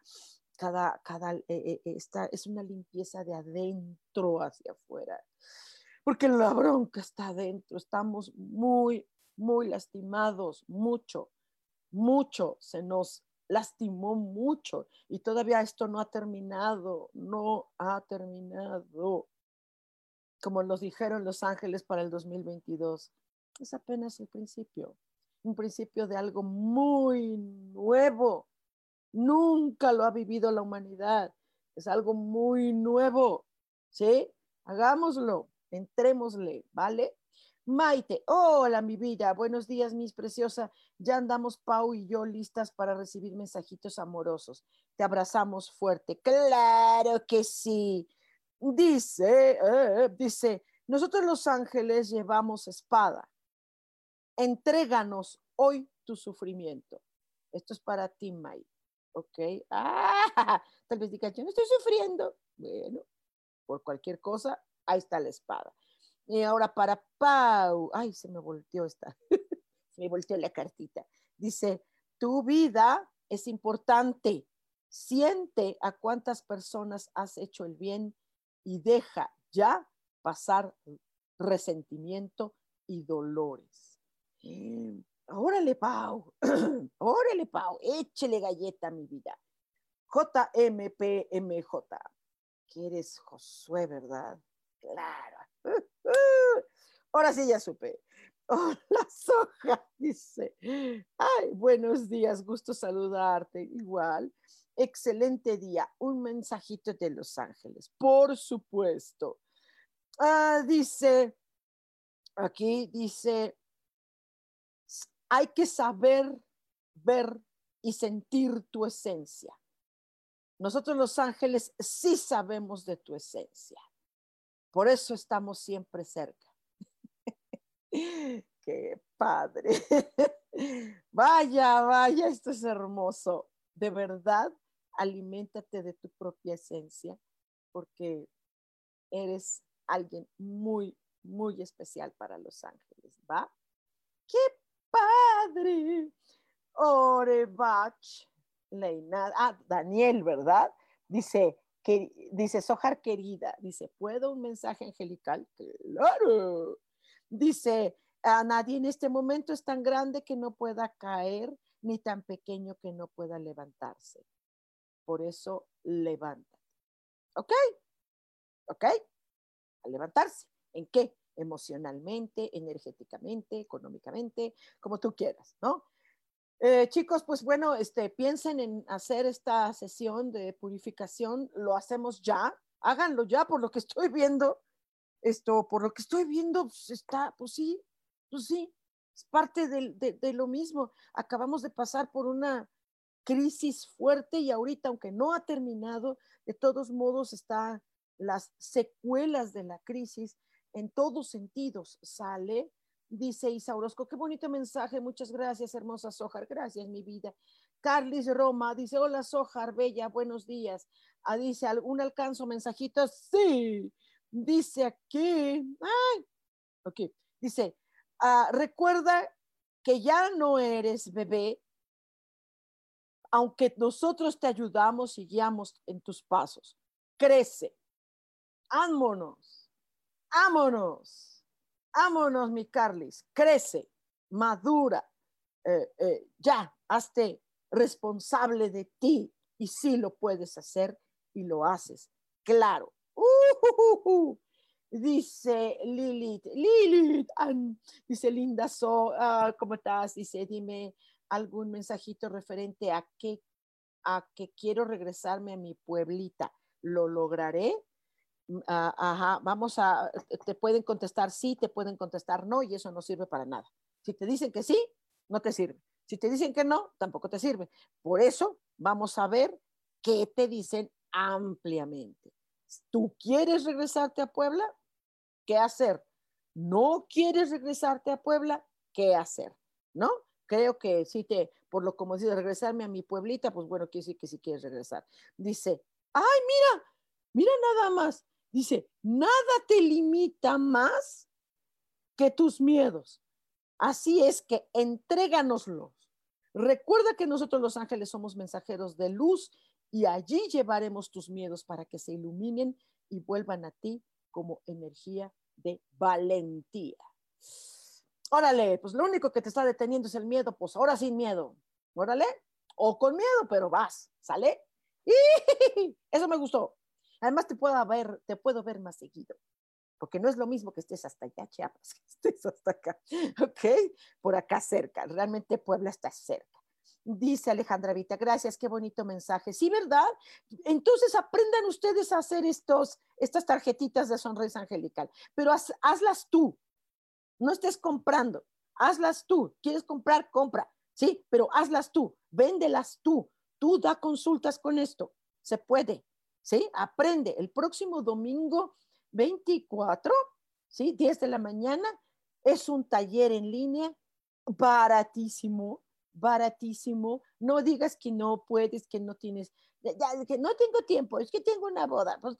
cada, cada, eh, eh, esta es una limpieza de adentro hacia afuera, porque la bronca está adentro, estamos muy, muy lastimados, mucho, mucho, se nos lastimó mucho y todavía esto no ha terminado, no ha terminado como nos dijeron los ángeles para el 2022, es apenas el principio, un principio de algo muy nuevo. Nunca lo ha vivido la humanidad. Es algo muy nuevo. ¿Sí? Hagámoslo, entrémosle, ¿vale? Maite, hola mi vida, buenos días mis preciosa. Ya andamos Pau y yo listas para recibir mensajitos amorosos. Te abrazamos fuerte. Claro que sí. Dice, eh, dice, nosotros los ángeles llevamos espada. Entréganos hoy tu sufrimiento. Esto es para ti, May. ¿Ok? Ah, tal vez diga, yo no estoy sufriendo. Bueno, por cualquier cosa, ahí está la espada. Y ahora para Pau, ay, se me volteó esta, [LAUGHS] se me volteó la cartita. Dice, tu vida es importante. Siente a cuántas personas has hecho el bien y deja ya pasar resentimiento y dolores. Eh, órale, Pau, [CLEARS THROAT] órale, Pau, échele galleta a mi vida. JMPMJ, que eres Josué, ¿verdad? Claro. [LAUGHS] Ahora sí ya supe. [LAUGHS] Hola, Soja, dice. Ay, buenos días, gusto saludarte. Igual. Excelente día. Un mensajito de Los Ángeles, por supuesto. Ah, dice, aquí dice, hay que saber, ver y sentir tu esencia. Nosotros los ángeles sí sabemos de tu esencia. Por eso estamos siempre cerca. [LAUGHS] Qué padre. [LAUGHS] vaya, vaya, esto es hermoso. De verdad, aliméntate de tu propia esencia, porque eres alguien muy, muy especial para los ángeles, ¿va? ¡Qué padre. Orebach, Leina, ah, Daniel, ¿verdad? Dice, que, dice, Sojar querida, dice, ¿puedo un mensaje angelical? Claro. Dice, a nadie en este momento es tan grande que no pueda caer, ni tan pequeño que no pueda levantarse. Por eso, levanta. ¿Ok? ¿Ok? A levantarse. ¿En qué? Emocionalmente, energéticamente, económicamente, como tú quieras, ¿no? Eh, chicos, pues bueno, este, piensen en hacer esta sesión de purificación, lo hacemos ya, háganlo ya por lo que estoy viendo, esto, por lo que estoy viendo, pues está, pues sí, pues sí, es parte de, de lo mismo. Acabamos de pasar por una crisis fuerte y ahorita, aunque no ha terminado, de todos modos está las secuelas de la crisis en todos sentidos, sale Dice Isa Orozco, qué bonito mensaje, muchas gracias, hermosa Sojar, gracias, mi vida. Carlis Roma dice, hola Sojar, bella, buenos días. Ah, dice, ¿algún alcanzo mensajito? Sí. Dice aquí, ay, ok, dice, ah, recuerda que ya no eres bebé, aunque nosotros te ayudamos y guiamos en tus pasos. Crece. Ámonos. Ámonos Ámonos, mi Carlis, crece, madura, eh, eh, ya, hazte responsable de ti y sí lo puedes hacer y lo haces. Claro. Uh, dice Lilith, Lilith, dice Linda, so, ah, ¿cómo estás? Dice, dime algún mensajito referente a que, a que quiero regresarme a mi pueblita. ¿Lo lograré? Mm, ajá, vamos a, te pueden contestar sí, te pueden contestar no, y eso no sirve para nada. Si te dicen que sí, no te sirve. Si te dicen que no, tampoco te sirve. Por eso vamos a ver qué te dicen ampliamente. ¿Tú quieres regresarte a Puebla? ¿Qué hacer? ¿No quieres regresarte a Puebla? ¿Qué hacer? ¿No? Creo que si te, por lo como dice, regresarme a mi pueblita, pues bueno, quiere decir que si quieres regresar. Dice, ay, mira, mira nada más, Dice, nada te limita más que tus miedos. Así es que entréganoslos. Recuerda que nosotros los ángeles somos mensajeros de luz y allí llevaremos tus miedos para que se iluminen y vuelvan a ti como energía de valentía. Órale, pues lo único que te está deteniendo es el miedo, pues ahora sin miedo. Órale, o con miedo, pero vas, ¿sale? [LAUGHS] ¡Y! Eso me gustó. Además, te puedo ver, te puedo ver más seguido, porque no es lo mismo que estés hasta allá, Chiapas, que estés hasta acá, [LAUGHS] ¿ok? Por acá cerca, realmente Puebla está cerca. Dice Alejandra Vita, gracias, qué bonito mensaje. Sí, ¿verdad? Entonces aprendan ustedes a hacer estos, estas tarjetitas de sonrisa angelical, pero hazlas tú, no estés comprando, hazlas tú. ¿Quieres comprar? Compra, ¿sí? Pero hazlas tú, véndelas tú, tú da consultas con esto, se puede. ¿Sí? Aprende el próximo domingo 24, ¿sí? 10 de la mañana, es un taller en línea baratísimo, baratísimo. No digas que no puedes, que no tienes, que no tengo tiempo, es que tengo una boda. Pues,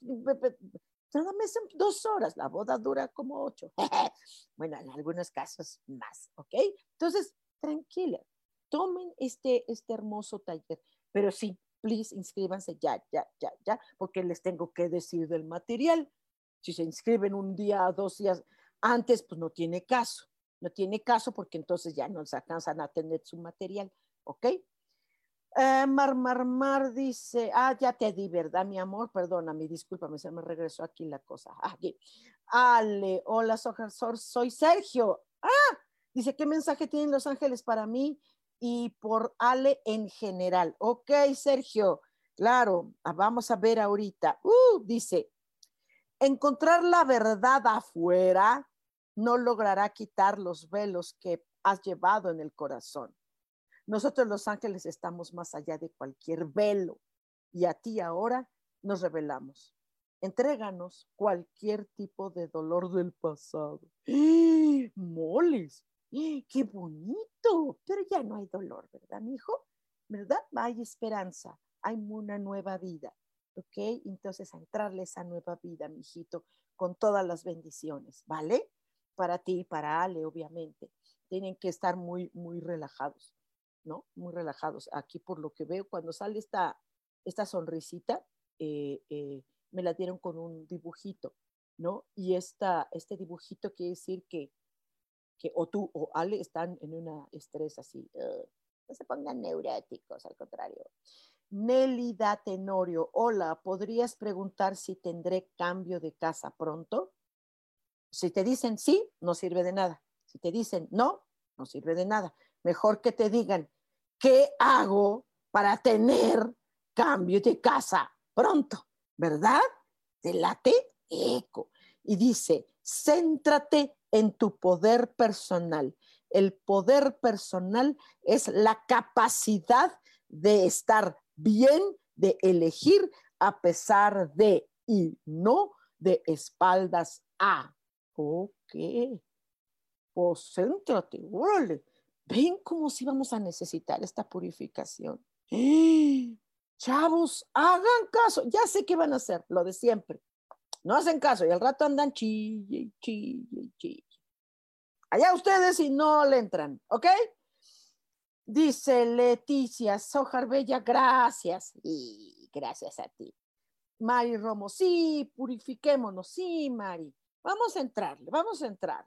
nada más son dos horas, la boda dura como ocho. [LAUGHS] bueno, en algunos casos más, ¿ok? Entonces, tranquila, tomen este, este hermoso taller, pero sí, please inscríbanse ya, ya, ya, ya, porque les tengo que decir del material. Si se inscriben un día, dos días antes, pues no tiene caso. No tiene caso porque entonces ya no se alcanzan a tener su material, ¿ok? Eh, mar, mar, mar dice, ah, ya te di, ¿verdad, mi amor? Perdóname, discúlpame, se me regresó aquí la cosa. Ah, aquí. Ale, hola, soy Sergio. Ah, dice, ¿qué mensaje tienen los ángeles para mí? Y por Ale en general. Ok, Sergio, claro, ah, vamos a ver ahorita. Uh, dice, encontrar la verdad afuera no logrará quitar los velos que has llevado en el corazón. Nosotros los ángeles estamos más allá de cualquier velo y a ti ahora nos revelamos. Entréganos cualquier tipo de dolor del pasado. [GASPS] Moles, [GASPS] ¡Qué bonito! Pero ya no hay dolor, ¿verdad, mi hijo? ¿Verdad? Hay esperanza, hay una nueva vida, ¿ok? Entonces, a entrarle esa nueva vida, mi hijito, con todas las bendiciones, ¿vale? Para ti y para Ale, obviamente. tienen que estar muy, muy relajados, ¿no? Muy relajados. Aquí por lo que veo, cuando sale esta, esta sonrisita, eh, eh, me la dieron con un dibujito, ¿no? Y esta, este dibujito quiere decir que, que o tú o Ale están en una estrés así. no se pongan neuréticos, al contrario. Nélida Tenorio, hola, ¿podrías preguntar si tendré cambio de casa pronto? Si te dicen sí, no sirve de nada. Si te dicen no, no sirve de nada. Mejor que te digan, ¿qué hago para tener cambio de casa pronto? ¿Verdad? Te late eco. Y dice, céntrate en tu poder personal. El poder personal es la capacidad de estar bien, de elegir a pesar de y no de espaldas a. Ok. Pues céntrate, órale. Ven cómo si vamos a necesitar esta purificación. Chavos, hagan caso. Ya sé qué van a hacer, lo de siempre. No hacen caso y al rato andan chille, chille, chille. Allá ustedes y no le entran, ¿ok? Dice Leticia Sojar Bella, gracias. Y gracias a ti. Mari Romo, sí, purifiquémonos. Sí, Mari. Vamos a entrarle, vamos a entrar.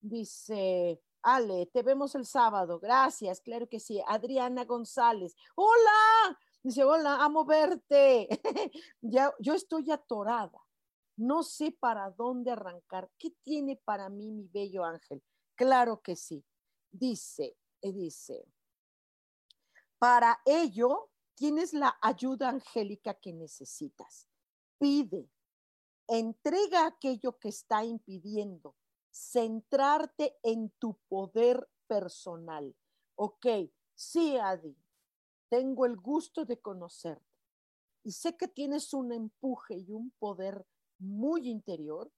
Dice Ale, te vemos el sábado. Gracias, claro que sí. Adriana González, hola. Dice, hola, amo verte. [LAUGHS] ya, yo estoy atorada. No sé para dónde arrancar. ¿Qué tiene para mí mi bello ángel? Claro que sí. Dice, eh, dice, para ello, tienes la ayuda angélica que necesitas. Pide, entrega aquello que está impidiendo, centrarte en tu poder personal. Ok, sí, Adi, tengo el gusto de conocerte y sé que tienes un empuje y un poder muy interior,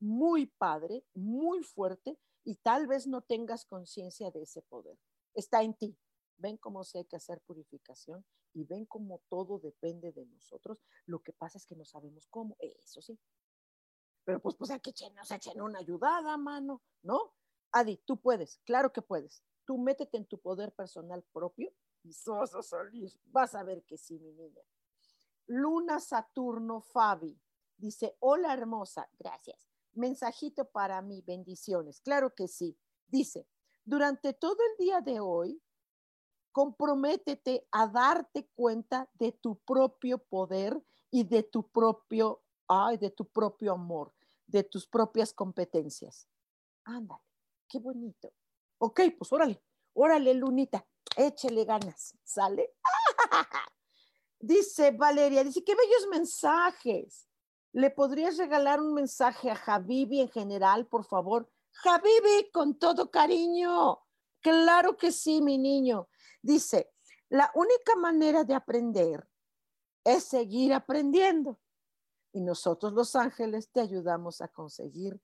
muy padre, muy fuerte y tal vez no tengas conciencia de ese poder. Está en ti ven cómo se hay que hacer purificación y ven cómo todo depende de nosotros. Lo que pasa es que no sabemos cómo, eso sí. Pero pues, pues aquí nos echen una ayudada, mano, ¿no? Adi, tú puedes, claro que puedes. Tú métete en tu poder personal propio y sos a salir. Vas a ver que sí, mi niña. Luna Saturno Fabi dice, hola hermosa, gracias. Mensajito para mí, bendiciones. Claro que sí. Dice, durante todo el día de hoy, comprométete a darte cuenta de tu propio poder y de tu propio, ay, de tu propio amor, de tus propias competencias. Ándale, qué bonito. Ok, pues órale, órale, Lunita, échele ganas, ¿sale? [LAUGHS] dice Valeria, dice, qué bellos mensajes. ¿Le podrías regalar un mensaje a Javibi en general, por favor? Javibi, con todo cariño. Claro que sí, mi niño. Dice, la única manera de aprender es seguir aprendiendo. Y nosotros los ángeles te ayudamos a conseguir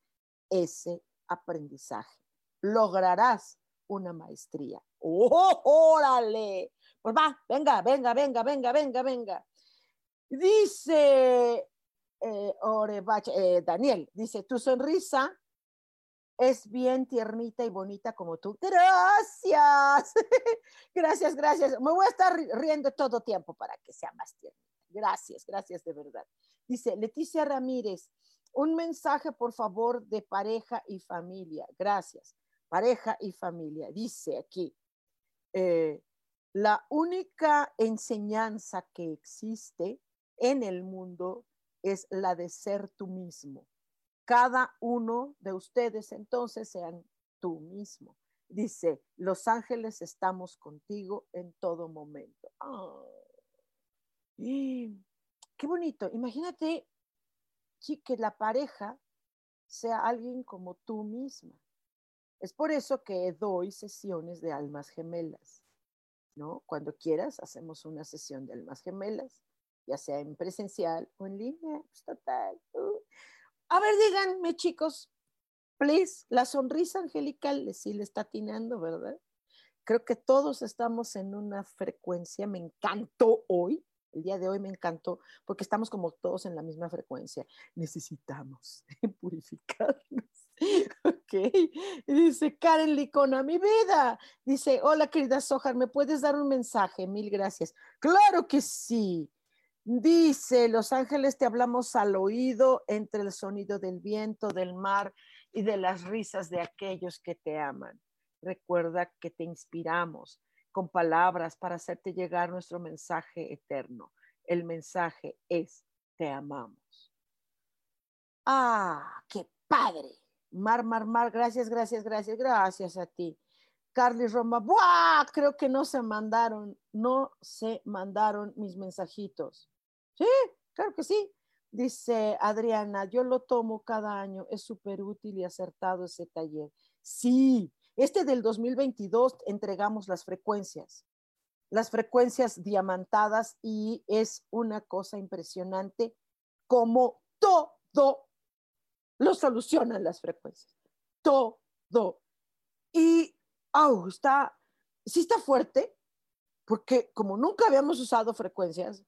ese aprendizaje. Lograrás una maestría. ¡Oh, órale! Pues va, venga, venga, venga, venga, venga, venga. Dice eh, eh, Daniel, dice, tu sonrisa es bien tiernita y bonita como tú. Gracias. [LAUGHS] gracias, gracias. Me voy a estar riendo todo tiempo para que sea más tiernita. Gracias, gracias de verdad. Dice Leticia Ramírez, un mensaje por favor de pareja y familia. Gracias. Pareja y familia. Dice aquí, eh, la única enseñanza que existe en el mundo es la de ser tú mismo cada uno de ustedes entonces sean tú mismo. Dice, los ángeles estamos contigo en todo momento. qué bonito. Imagínate que la pareja sea alguien como tú misma. Es por eso que doy sesiones de almas gemelas, ¿no? Cuando quieras, hacemos una sesión de almas gemelas, ya sea en presencial o en línea, pues total. A ver, díganme, chicos, please, la sonrisa angelical sí le está atinando, ¿verdad? Creo que todos estamos en una frecuencia, me encantó hoy, el día de hoy me encantó, porque estamos como todos en la misma frecuencia. Necesitamos [LAUGHS] purificarnos. [LAUGHS] Ok. Dice Karen Licona, mi vida. Dice, hola querida Sojar, ¿me puedes dar un mensaje? Mil gracias. Claro que sí. Dice, Los Ángeles te hablamos al oído entre el sonido del viento, del mar y de las risas de aquellos que te aman. Recuerda que te inspiramos con palabras para hacerte llegar nuestro mensaje eterno. El mensaje es, te amamos. Ah, qué padre. Mar, mar, mar, gracias, gracias, gracias, gracias a ti. Carly Roma, ¡buah! Creo que no se mandaron, no se mandaron mis mensajitos. Sí, claro que sí. Dice Adriana, yo lo tomo cada año, es súper útil y acertado ese taller. Sí, este del 2022 entregamos las frecuencias, las frecuencias diamantadas y es una cosa impresionante como todo lo solucionan las frecuencias. Todo. Y, oh, está, sí está fuerte, porque como nunca habíamos usado frecuencias,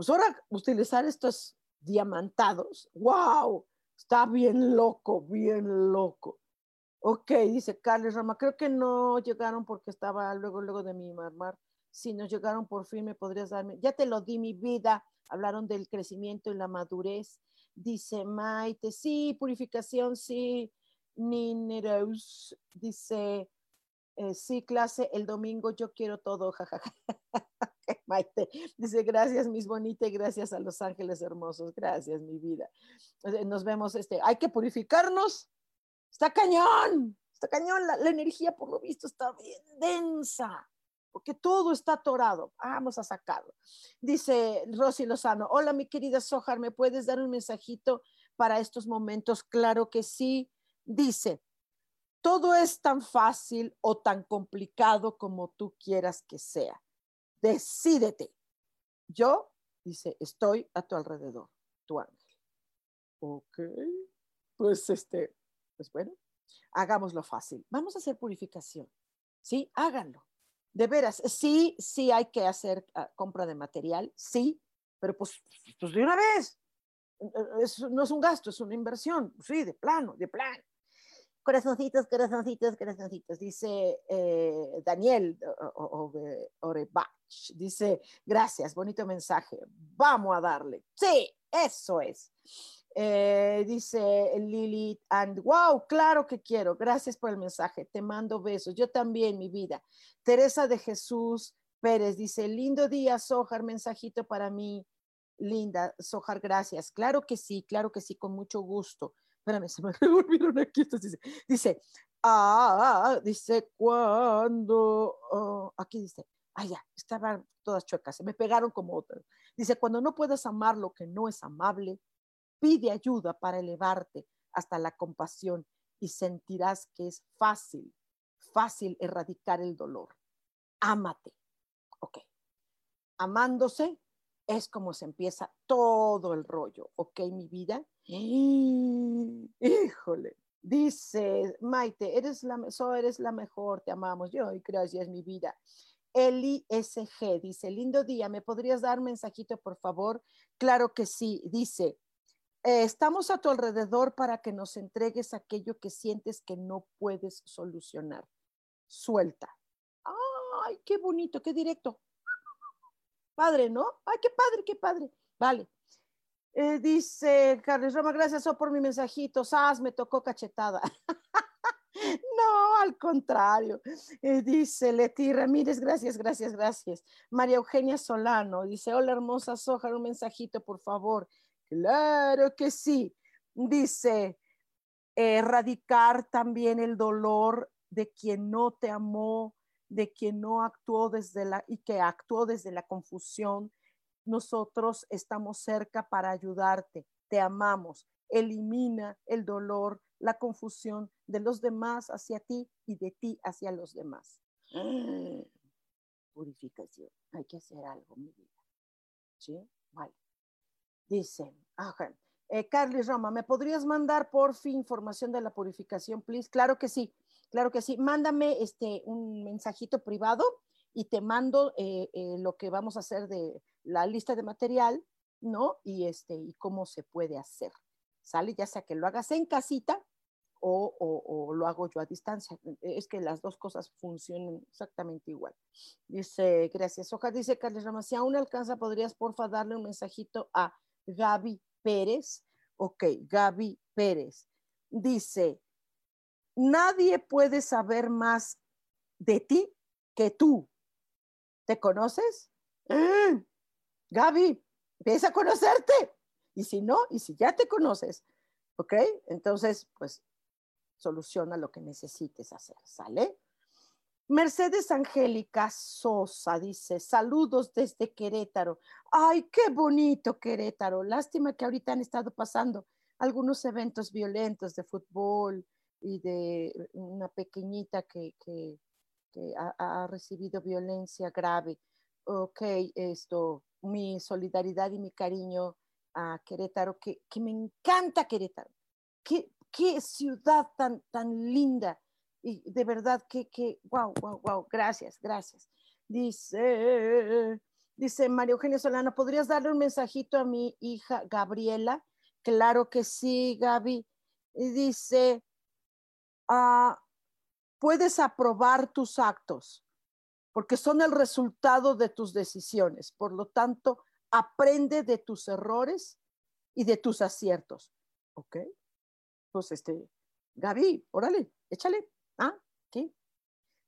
pues ahora utilizar estos diamantados, wow, está bien loco, bien loco. Ok, dice Carles Rama, creo que no llegaron porque estaba luego, luego de mi marmar. Si nos llegaron por fin, me podrías darme. Ya te lo di mi vida. Hablaron del crecimiento y la madurez. Dice Maite, sí, purificación, sí. Nineros, dice, eh, sí, clase, el domingo yo quiero todo, jajaja. [LAUGHS] [LAUGHS] Maite. Dice, gracias, mis bonitas, y gracias a los ángeles hermosos. Gracias, mi vida. Nos vemos, este, hay que purificarnos. Está cañón, está cañón. La, energía, por lo visto, está bien densa, porque todo está atorado. Vamos a sacarlo. Dice Rosy Lozano, hola, mi querida Sojar, ¿me puedes dar un mensajito para estos momentos? Claro que sí. Dice, todo es tan fácil o tan complicado como tú quieras que sea decídete. Yo, dice, estoy a tu alrededor, tu ángel. Ok, pues este, pues bueno, hagámoslo fácil. Vamos a hacer purificación. Sí, háganlo. De veras, sí, sí hay que hacer ah, compra de material, sí, pero pues, pues de una vez. no es un gasto, es una inversión, sí, de plano, de plano. Corazoncitos, corazoncitos, corazoncitos, dice eh, Daniel Orebach. Dice, gracias, bonito mensaje. Vamos a darle. Sí, eso es. Eh, dice Lilith, and wow, claro que quiero. Gracias por el mensaje. Te mando besos. Yo también, mi vida. Teresa de Jesús Pérez dice, lindo día, Sojar, mensajito para mí. Linda, Sojar, gracias. Claro que sí, claro que sí, con mucho gusto espérame, se me [LAUGHS] volvieron aquí. dice, dice, ah, dice, cuando, oh, aquí dice, ah, ya, estaban todas chuecas, se me pegaron como otras. Dice, cuando no puedes amar lo que no es amable, pide ayuda para elevarte hasta la compasión y sentirás que es fácil, fácil erradicar el dolor. Ámate. Ok. Amándose es como se empieza todo el rollo. Ok, mi vida. Híjole, dice Maite, eres la, mejor, te amamos. Yo, gracias, mi vida. Eli SG dice, lindo día, ¿me podrías dar mensajito, por favor? Claro que sí, dice, eh, estamos a tu alrededor para que nos entregues aquello que sientes que no puedes solucionar. Suelta. Ay, qué bonito, qué directo. Padre, ¿no? Ay, qué padre, qué padre. Vale. Eh, dice Carlos Roma, gracias oh, por mi mensajito. Sas, me tocó cachetada. [LAUGHS] no, al contrario. Eh, dice Leti Ramírez, gracias, gracias, gracias. María Eugenia Solano dice, hola hermosa Soja, un mensajito, por favor. Claro que sí. Dice, erradicar también el dolor de quien no te amó, de quien no actuó desde la y que actuó desde la confusión, nosotros estamos cerca para ayudarte, te amamos, elimina el dolor, la confusión de los demás hacia ti y de ti hacia los demás. Purificación, hay que hacer algo, mi vida. ¿Sí? Vale. Dice, ajá. Eh, Carly Roma, ¿me podrías mandar por fin información de la purificación, please? Claro que sí, claro que sí. Mándame este, un mensajito privado y te mando eh, eh, lo que vamos a hacer de la lista de material, ¿no? Y, este, y cómo se puede hacer. ¿Sale? Ya sea que lo hagas en casita o, lo hago yo a distancia. Es que las dos cosas funcionan exactamente igual. Dice, gracias. Oja, dice Carlos Ramos, si aún alcanza, podrías porfa darle un mensajito a Gaby Pérez. Ok, Gaby Pérez. Dice, nadie puede saber más de ti que tú. ¿Te conoces? ¡Ah! Gaby, empieza a conocerte. Y si no, y si ya te conoces, ¿ok? Entonces, pues soluciona lo que necesites hacer, ¿sale? Mercedes Angélica Sosa dice, saludos desde Querétaro. Ay, qué bonito Querétaro. Lástima que ahorita han estado pasando algunos eventos violentos de fútbol y de una pequeñita que, ha, recibido violencia grave. Ok, esto, mi solidaridad y mi cariño a Querétaro, que, que me encanta Querétaro. Qué, qué ciudad tan, tan linda. Y de verdad que, que, wow, wow, wow, gracias, gracias. Dice, dice María Eugenia Solano, ¿podrías darle un mensajito a mi hija Gabriela? Claro que sí, Gaby. Y dice, ah, puedes aprobar tus actos porque son el resultado de tus decisiones. Por lo tanto, aprende de tus errores y de tus aciertos. ¿Ok? pues este, Gaby, órale, échale, ¿ah? ¿Qué?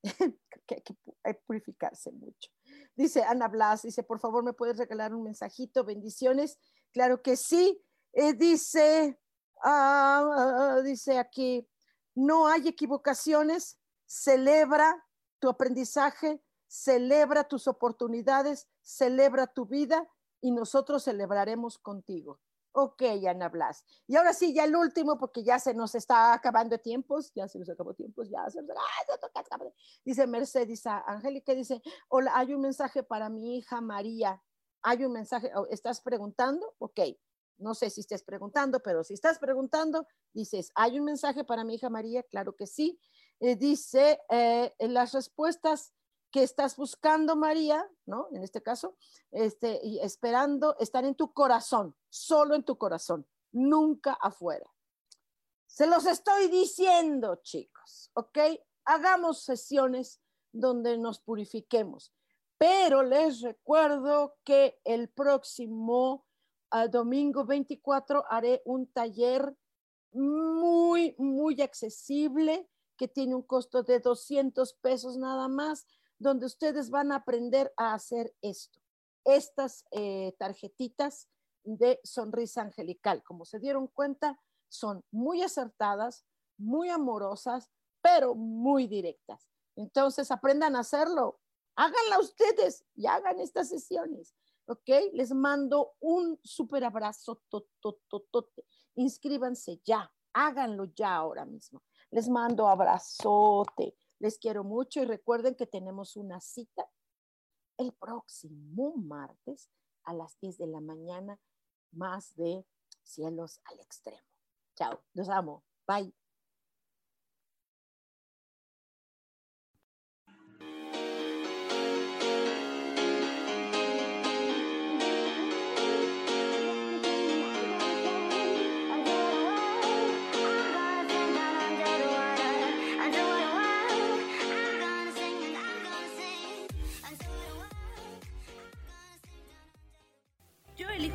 [LAUGHS] que, hay que purificarse mucho. Dice Ana Blas, dice, por favor, ¿me puedes regalar un mensajito? Bendiciones. Claro que sí. Eh, dice, ah, dice aquí, no hay equivocaciones, celebra tu aprendizaje, celebra tus oportunidades, celebra tu vida y nosotros celebraremos contigo. Ok, Ana Blas. Y ahora sí, ya el último, porque ya se nos está acabando tiempos, ya se nos acabó tiempos, ya se nos acabó. Dice Mercedes Angélica, dice, hola, hay un mensaje para mi hija María. Hay un mensaje, oh, ¿estás preguntando? Ok, no sé si estés preguntando, pero si estás preguntando, dices, ¿hay un mensaje para mi hija María? Claro que sí. Eh, dice, eh, en las respuestas que estás buscando, María, ¿no? En este caso, este, y esperando estar en tu corazón, solo en tu corazón, nunca afuera. Se los estoy diciendo, chicos, ¿ok? Hagamos sesiones donde nos purifiquemos, pero les recuerdo que el próximo ah, domingo 24 haré un taller muy, muy accesible que tiene un costo de 200 pesos nada más donde ustedes van a aprender a hacer esto. Estas eh, tarjetitas de sonrisa angelical, como se dieron cuenta, son muy acertadas, muy amorosas, pero muy directas. Entonces, aprendan a hacerlo. Háganla ustedes y hagan estas sesiones. ¿Ok? Les mando un súper abrazo. Inscríbanse ya. Háganlo ya ahora mismo. Les mando abrazote. Les quiero mucho y recuerden que tenemos una cita el próximo martes a las 10 de la mañana, más de cielos al extremo. Chao, los amo. Bye.